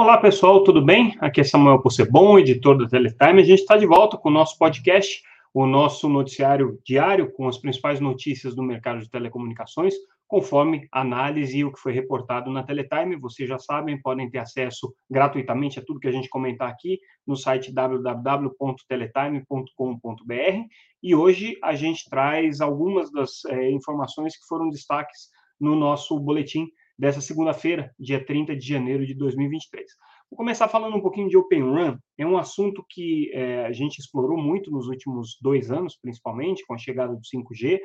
Olá, pessoal, tudo bem? Aqui é Samuel Possebon, editor da Teletime. A gente está de volta com o nosso podcast, o nosso noticiário diário com as principais notícias do mercado de telecomunicações, conforme análise e o que foi reportado na Teletime. Vocês já sabem, podem ter acesso gratuitamente a tudo que a gente comentar aqui no site www.teletime.com.br. E hoje a gente traz algumas das é, informações que foram destaques no nosso boletim dessa segunda-feira, dia 30 de janeiro de 2023. Vou começar falando um pouquinho de Open Run. É um assunto que é, a gente explorou muito nos últimos dois anos, principalmente, com a chegada do 5G.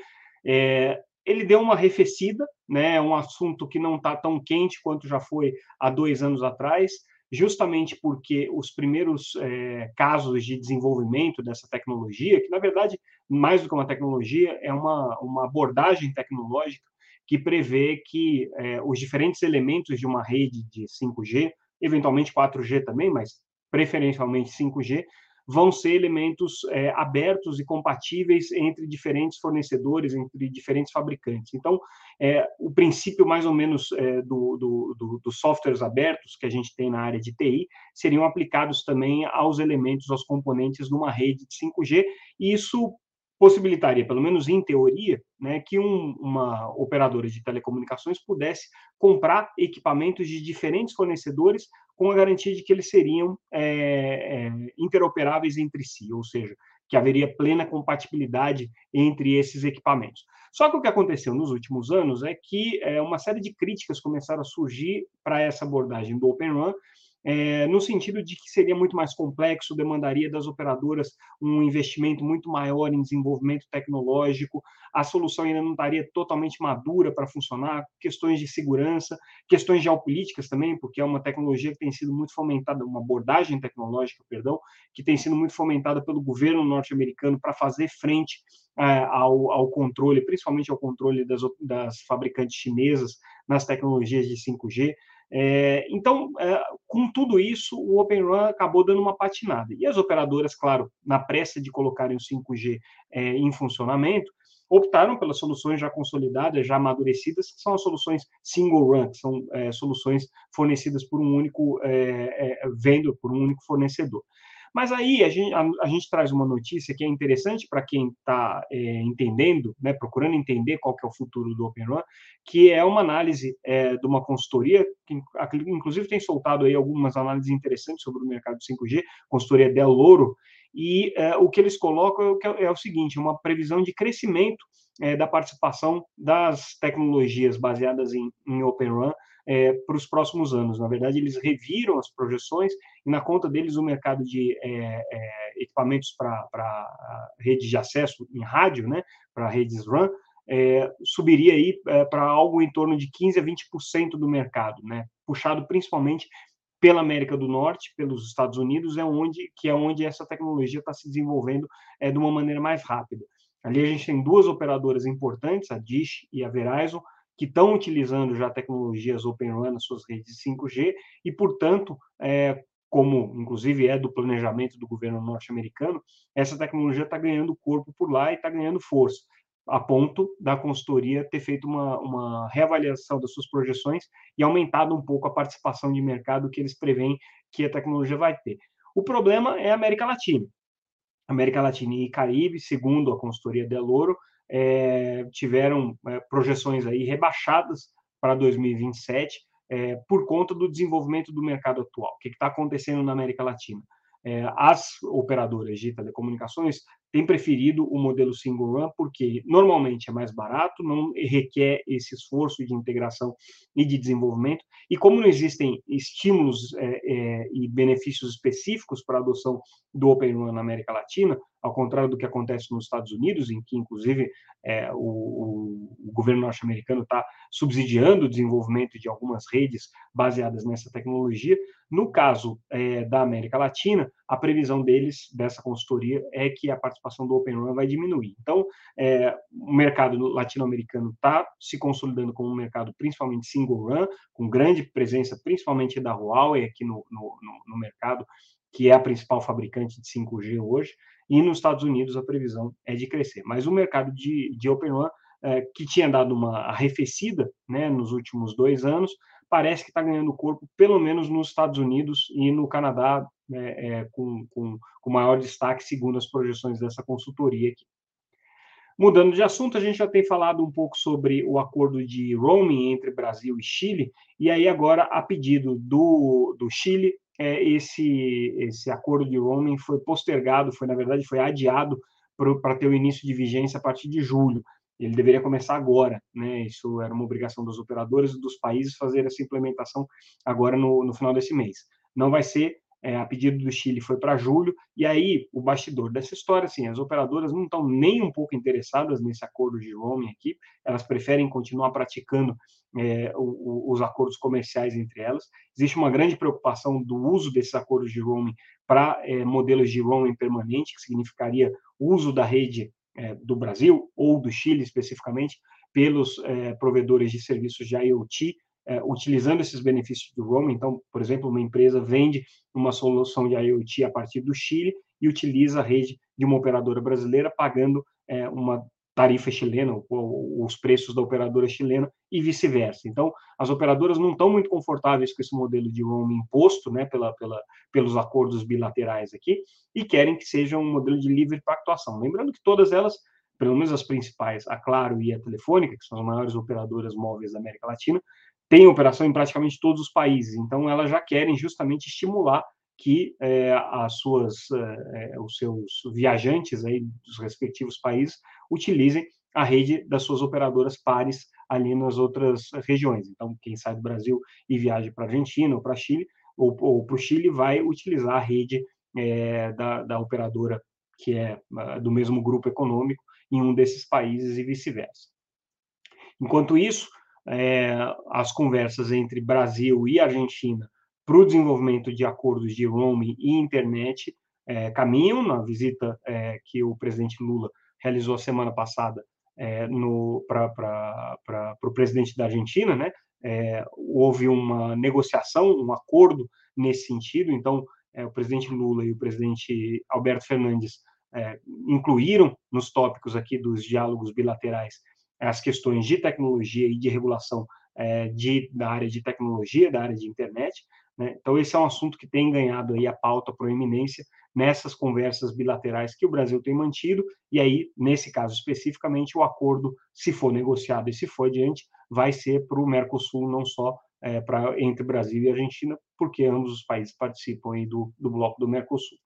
É, ele deu uma arrefecida, né? É um assunto que não está tão quente quanto já foi há dois anos atrás, justamente porque os primeiros é, casos de desenvolvimento dessa tecnologia, que na verdade, mais do que uma tecnologia, é uma, uma abordagem tecnológica que prevê que é, os diferentes elementos de uma rede de 5G, eventualmente 4G também, mas preferencialmente 5G, vão ser elementos é, abertos e compatíveis entre diferentes fornecedores, entre diferentes fabricantes. Então, é, o princípio mais ou menos é, do, do, do, dos softwares abertos que a gente tem na área de TI seriam aplicados também aos elementos, aos componentes de uma rede de 5G, e isso possibilitaria, pelo menos em teoria, né, que um, uma operadora de telecomunicações pudesse comprar equipamentos de diferentes fornecedores com a garantia de que eles seriam é, é, interoperáveis entre si, ou seja, que haveria plena compatibilidade entre esses equipamentos. Só que o que aconteceu nos últimos anos é que é, uma série de críticas começaram a surgir para essa abordagem do Open Run, é, no sentido de que seria muito mais complexo, demandaria das operadoras um investimento muito maior em desenvolvimento tecnológico, a solução ainda não estaria totalmente madura para funcionar, questões de segurança, questões geopolíticas também, porque é uma tecnologia que tem sido muito fomentada, uma abordagem tecnológica, perdão, que tem sido muito fomentada pelo governo norte-americano para fazer frente é, ao, ao, controle, principalmente ao controle das, das fabricantes chinesas nas tecnologias de 5G. É, então, é, com tudo isso, o Open Run acabou dando uma patinada. E as operadoras, claro, na pressa de colocarem o 5G é, em funcionamento, optaram pelas soluções já consolidadas, já amadurecidas, que são as soluções single run, que são é, soluções fornecidas por um único é, é, vendo por um único fornecedor. Mas aí a gente, a, a gente traz uma notícia que é interessante para quem está é, entendendo, né, procurando entender qual que é o futuro do Open Run, que é uma análise é, de uma consultoria, que inclusive tem soltado aí algumas análises interessantes sobre o mercado de 5G, consultoria Del Loro, e é, o que eles colocam é, é, o seguinte, uma previsão de crescimento é, da participação das tecnologias baseadas em, em Open Run é, para os próximos anos. Na verdade, eles reviram as projeções e na conta deles o mercado de é, é, equipamentos para redes de acesso em rádio, né, para redes RAN, é, subiria aí é, para algo em torno de 15 a 20% do mercado, né, puxado principalmente pela América do Norte, pelos Estados Unidos, é onde que é onde essa tecnologia está se desenvolvendo é, de uma maneira mais rápida. Ali a gente tem duas operadoras importantes, a Dish e a Verizon, que estão utilizando já tecnologias Open RAN nas suas redes 5G e, portanto, é, como inclusive é do planejamento do governo norte-americano, essa tecnologia está ganhando corpo por lá e está ganhando força, a ponto da consultoria ter feito uma, uma reavaliação das suas projeções e aumentado um pouco a participação de mercado que eles preveem que a tecnologia vai ter. O problema é a América Latina. América Latina e Caribe, segundo a consultoria Deloro, é, tiveram é, projeções aí rebaixadas para 2027 é, por conta do desenvolvimento do mercado atual. O que está acontecendo na América Latina? As operadoras de telecomunicações têm preferido o modelo single run porque normalmente é mais barato, não requer esse esforço de integração e de desenvolvimento, e como não existem estímulos é, é, e benefícios específicos para a adoção do Open Run na América Latina, ao contrário do que acontece nos Estados Unidos, em que, inclusive, é, o, o, o, governo norte-americano está subsidiando o desenvolvimento de algumas redes baseadas nessa tecnologia. No caso é, da América Latina, a previsão deles, dessa consultoria, é que a participação do Open Run vai diminuir. Então, é, o mercado latino-americano está se consolidando como um mercado principalmente single run, com grande presença principalmente da Huawei aqui no, no, no mercado, que é a principal fabricante de 5G hoje, e nos Estados Unidos a previsão é de crescer. Mas o mercado de, de Open One, é, que tinha dado uma arrefecida né, nos últimos dois anos, parece que está ganhando corpo, pelo menos nos Estados Unidos e no Canadá, é, é, com, com, com maior destaque, segundo as projeções dessa consultoria aqui. Mudando de assunto, a gente já tem falado um pouco sobre o acordo de roaming entre Brasil e Chile, e aí agora, a pedido do, do Chile, é, esse, esse acordo de roaming foi postergado, foi, na verdade, foi adiado para ter o início de vigência a partir de julho. Ele deveria começar agora, né? Isso era uma obrigação dos operadores dos países fazer essa implementação agora no, no final desse mês. Não vai ser é, a pedido do Chile foi para julho, e aí o bastidor dessa história, assim, as operadoras não estão nem um pouco interessadas nesse acordo de roaming aqui, elas preferem continuar praticando é, o, o, os acordos comerciais entre elas. Existe uma grande preocupação do uso desses acordos de roaming para é, modelos de roaming permanente, que significaria uso da rede é, do Brasil ou do Chile especificamente pelos é, provedores de serviços de IoT é, utilizando esses benefícios do roaming. Então, por exemplo, uma empresa vende uma solução de IoT a partir do Chile e utiliza a rede de uma operadora brasileira, pagando é, uma tarifa chilena, os preços da operadora chilena e vice-versa. Então, as operadoras não estão muito confortáveis com esse modelo de roaming imposto, né, pela, pela, pelos acordos bilaterais aqui, e querem que seja um modelo de livre pactuação. Lembrando que todas elas, pelo menos as principais, a Claro e a Telefônica, que são as maiores operadoras móveis da América Latina, tem operação em praticamente todos os países, então elas já querem justamente estimular que é, as suas, é, os seus viajantes aí dos respectivos países utilizem a rede das suas operadoras pares ali nas outras regiões. Então, quem sai do Brasil e viaja para a Argentina ou para Chile, ou, ou para o Chile, vai utilizar a rede é, da, da operadora que é do mesmo grupo econômico em um desses países e vice-versa. Enquanto isso, é, as conversas entre Brasil e Argentina para o desenvolvimento de acordos de roaming e internet é, caminham. Na visita é, que o presidente Lula realizou semana passada é, para o presidente da Argentina, né, é, houve uma negociação, um acordo nesse sentido. Então, é, o presidente Lula e o presidente Alberto Fernandes incluíram nos tópicos aqui dos diálogos bilaterais as questões de tecnologia e de regulação é, de, da área de tecnologia, da área de internet. Né? Então, esse é um assunto que tem ganhado aí a pauta proeminência nessas conversas bilaterais que o Brasil tem mantido, e aí, nesse caso especificamente, o acordo, se for negociado e se for adiante, vai ser para o Mercosul, não só é, pra, entre Brasil e Argentina, porque ambos os países participam aí do, do bloco do Mercosul.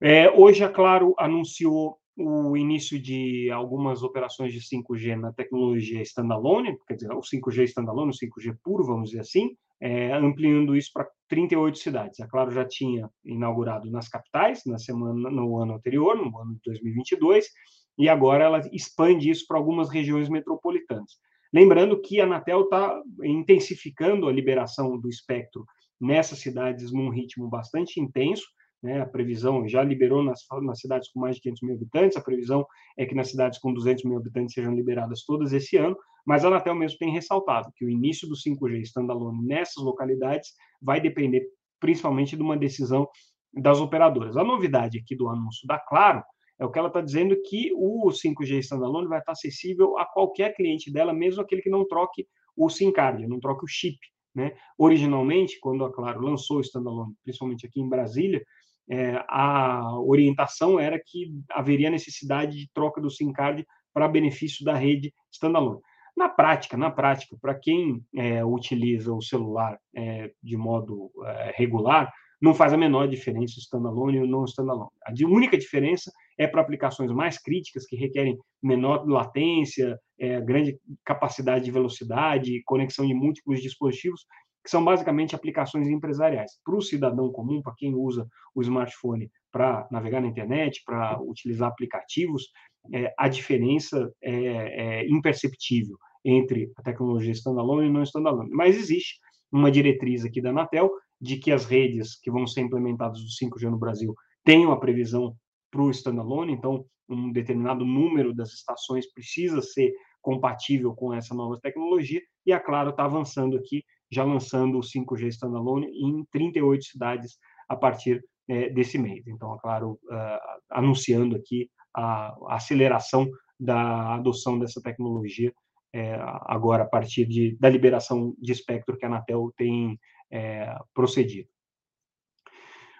É, hoje, a Claro anunciou o início de algumas operações de 5G na tecnologia standalone, quer dizer, o 5G standalone, o 5G puro, vamos dizer assim, é, ampliando isso para 38 cidades. A Claro já tinha inaugurado nas capitais na semana no ano anterior, no ano de 2022, e agora ela expande isso para algumas regiões metropolitanas. Lembrando que a Anatel está intensificando a liberação do espectro nessas cidades num ritmo bastante intenso, né? A previsão já liberou nas, nas cidades com mais de 500 mil habitantes, a previsão é que nas cidades com 200 mil habitantes sejam liberadas todas esse ano, mas a Anatel mesmo tem ressaltado que o início do 5G standalone nessas localidades vai depender principalmente de uma decisão das operadoras. A novidade aqui do anúncio da Claro é o que ela está dizendo que o 5G standalone vai estar acessível a qualquer cliente dela, mesmo aquele que não troque o SIM card, não troque o chip. Né? Originalmente, quando a Claro lançou o standalone, principalmente aqui em Brasília, é, a orientação era que haveria necessidade de troca do SIM card para benefício da rede standalone. Na prática, na prática, para quem é, utiliza o celular é, de modo é, regular, não faz a menor diferença standalone ou não standalone. A única diferença é para aplicações mais críticas que requerem menor latência, é, grande capacidade de velocidade, conexão de múltiplos dispositivos, que são basicamente aplicações empresariais. Para o cidadão comum, para quem usa o smartphone para navegar na internet, para utilizar aplicativos, é, a diferença é, é, imperceptível entre a tecnologia standalone e não standalone. Mas existe uma diretriz aqui da Anatel de que as redes que vão ser implementadas do 5G no Brasil tenham a previsão para o standalone, então um determinado número das estações precisa ser compatível com essa nova tecnologia, e a Claro está avançando aqui já lançando o 5G Standalone em 38 cidades a partir é, desse mês. Então, é claro, uh, anunciando aqui a, a, aceleração da adoção dessa tecnologia é, agora a partir de, da liberação de espectro que a Anatel tem é, procedido.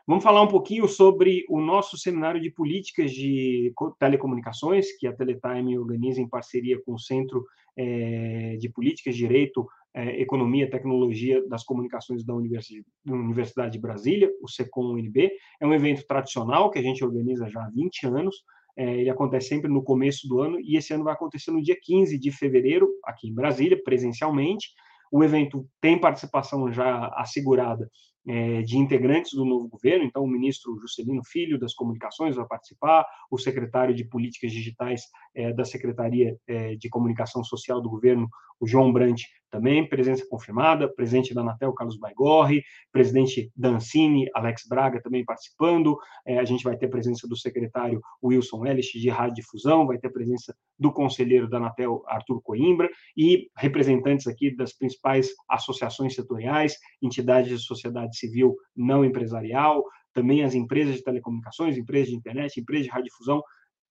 Vamos falar um pouquinho sobre o nosso seminário de políticas de telecomunicações, que a Teletime organiza em parceria com o Centro é, de Políticas, Direito, é, Economia Tecnologia das Comunicações da Universidade de Brasília, o SECOM-UNB. É um evento tradicional que a gente organiza já há 20 anos, é, ele acontece sempre no começo do ano, e esse ano vai acontecer no dia 15 de fevereiro, aqui em Brasília, presencialmente. O evento tem participação já assegurada é, de integrantes do novo governo, então o ministro Juscelino Filho das Comunicações vai participar, o secretário de Políticas Digitais é, da Secretaria é, de Comunicação Social do governo, o João Brant, também, presença confirmada, presidente da Anatel, Carlos Baigorre, presidente da Ancine, Alex Braga, também participando, é, a gente vai ter presença do secretário Wilson Ellis, de Radiodifusão, vai ter presença do conselheiro da Anatel, Arthur Coimbra, e representantes aqui das principais associações setoriais, entidades de sociedade civil não empresarial, também as empresas de telecomunicações, empresas de internet, empresas de radiodifusão,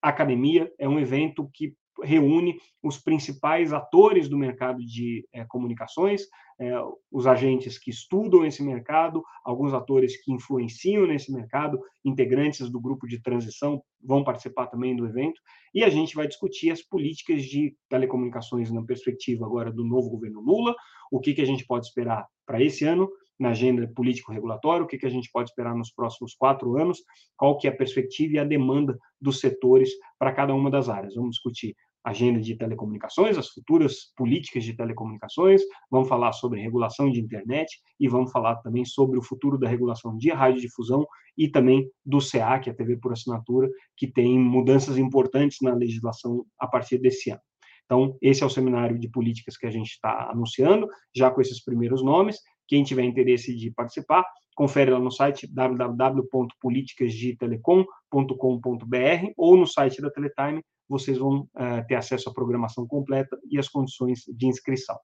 academia, é um evento que reúne os principais atores do mercado de é, comunicações, é, os agentes que estudam esse mercado, alguns atores que influenciam nesse mercado, integrantes do grupo de transição vão participar também do evento, e a gente vai discutir as políticas de telecomunicações na perspectiva agora do novo governo Lula, o que, que a gente pode esperar para esse ano, na agenda político-regulatória, o que, que a gente pode esperar nos próximos quatro anos, qual que é a perspectiva e a demanda dos setores para cada uma das áreas. Vamos discutir agenda de telecomunicações, as futuras políticas de telecomunicações, vamos falar sobre regulação de internet e vamos falar também sobre o futuro da regulação de radiodifusão e também do CA, que é a TV por assinatura, que tem mudanças importantes na legislação a partir desse ano. Então, esse é o seminário de políticas que a gente está anunciando, já com esses primeiros nomes. Quem tiver interesse de participar, confere lá no site www.politicasditelecom.com.br ou no site da Teletime, vocês vão uh, ter acesso à programação completa e as condições de inscrição.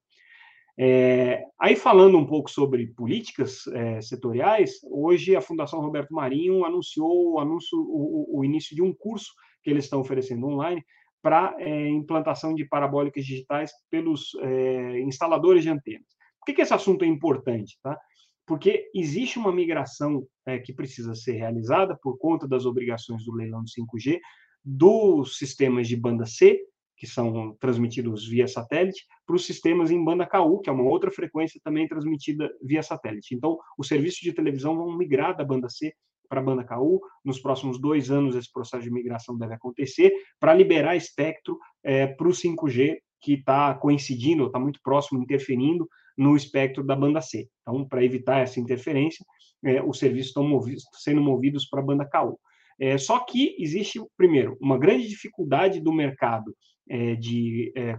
É, aí, falando um pouco sobre políticas é, setoriais, hoje a Fundação Roberto Marinho anunciou o, anúncio, o, o início de um curso que eles estão oferecendo online para é, implantação de parabólicas digitais pelos é, instaladores de antenas. Por que, que esse assunto é importante? Tá? Porque existe uma migração é, que precisa ser realizada por conta das obrigações do leilão de 5G dos sistemas de banda C, que são transmitidos via satélite, para os sistemas em banda KU, que é uma outra frequência também transmitida via satélite. Então, os serviços de televisão vão migrar da banda C para a banda KU. Nos próximos dois anos, esse processo de migração deve acontecer para liberar espectro é, para o 5G, que está coincidindo, está muito próximo, interferindo no espectro da banda C. Então, para evitar essa interferência, é, os serviços estão movidos, sendo movidos para a banda KU. É, só que existe, primeiro, uma grande dificuldade do mercado é, de é,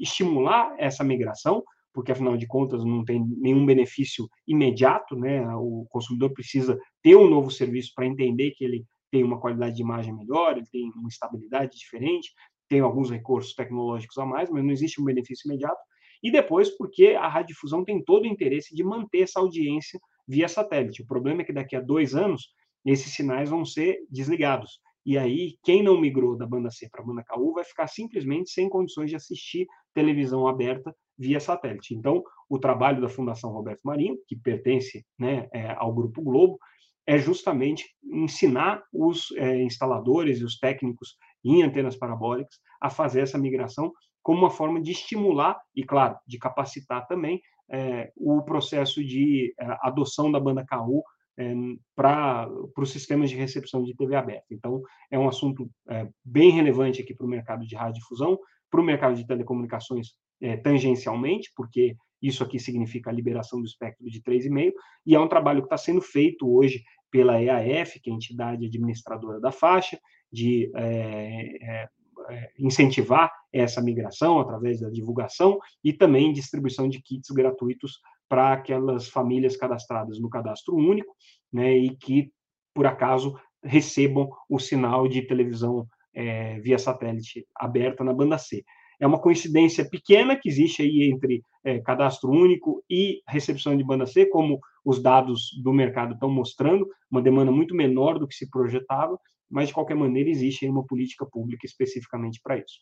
estimular essa migração, porque afinal de contas não tem nenhum benefício imediato, né? O consumidor precisa ter um novo serviço para entender que ele tem uma qualidade de imagem melhor, ele tem uma estabilidade diferente, tem alguns recursos tecnológicos a mais, mas não existe um benefício imediato. E depois, porque a radiodifusão tem todo o interesse de manter essa audiência via satélite. O problema é que daqui a dois anos esses sinais vão ser desligados. E aí, quem não migrou da banda C para a banda KU vai ficar simplesmente sem condições de assistir televisão aberta via satélite. Então, o trabalho da Fundação Roberto Marinho, que pertence né, é, ao Grupo Globo, é justamente ensinar os é, instaladores e os técnicos em antenas parabólicas a fazer essa migração como uma forma de estimular e, claro, de capacitar também é, o processo de é, adoção da banda KU é, para os sistemas de recepção de TV aberta. Então, é um assunto bem relevante aqui para o mercado de radiodifusão, para o mercado de telecomunicações tangencialmente, porque isso aqui significa a liberação do espectro de 3,5, e é um trabalho que está sendo feito hoje pela EAF, que é a entidade administradora da faixa, de é, incentivar essa migração através da divulgação e também distribuição de kits gratuitos para aquelas famílias cadastradas no cadastro único, né, e que, por acaso, recebam o sinal de televisão é, via satélite aberta na banda C. É uma coincidência pequena que existe aí entre é, cadastro único e recepção de banda C, como os dados do mercado estão mostrando, uma demanda muito menor do que se projetava, mas de qualquer maneira existe uma política pública especificamente para isso.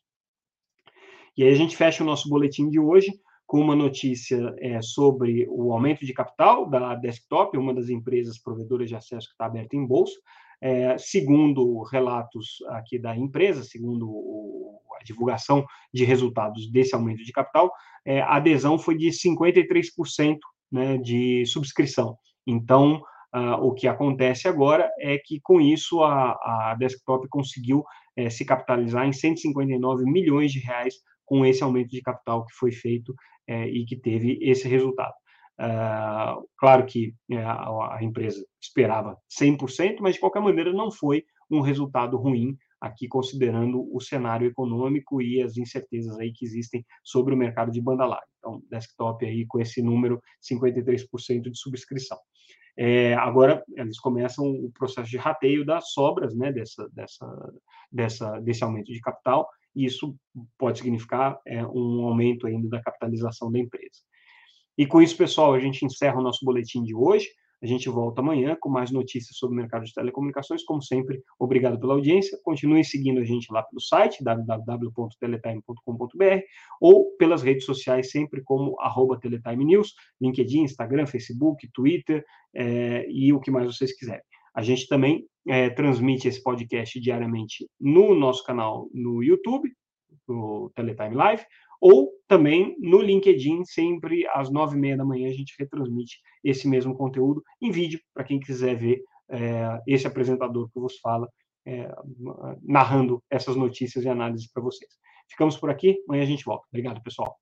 E aí a gente fecha o nosso boletim de hoje com uma notícia é, sobre o aumento de capital da Desktop, uma das empresas provedoras de acesso que está aberta em bolsa. É, segundo relatos aqui da empresa, segundo o, a divulgação de resultados desse aumento de capital, é, a adesão foi de 53% né, de subscrição. Então, uh, o que acontece agora é que, com isso, a, a Desktop conseguiu é, se capitalizar em 159 milhões de reais com esse aumento de capital que foi feito é, e que teve esse resultado. Uh, claro que é, a, a, empresa esperava 100%, mas de qualquer maneira não foi um resultado ruim aqui considerando o cenário econômico e as incertezas aí que existem sobre o mercado de banda larga. Então, desktop aí com esse número 53% de subscrição. É, agora eles começam o processo de rateio das sobras, né, dessa, dessa, dessa, desse aumento de capital. E isso pode significar é, um aumento ainda da capitalização da empresa. E com isso, pessoal, a gente encerra o nosso boletim de hoje. A gente volta amanhã com mais notícias sobre o mercado de telecomunicações. Como sempre, obrigado pela audiência. Continuem seguindo a gente lá pelo site www.teletime.com.br ou pelas redes sociais, sempre como arroba Teletime News, LinkedIn, Instagram, Facebook, Twitter é, e o que mais vocês quiserem. A gente também é, transmite esse podcast diariamente no nosso canal no YouTube, no Teletime Live, ou também no LinkedIn, sempre às nove e meia da manhã, a gente retransmite esse mesmo conteúdo em vídeo, para quem quiser ver é, esse apresentador que vos fala, é, narrando essas notícias e análises para vocês. Ficamos por aqui, amanhã a gente volta. Obrigado, pessoal.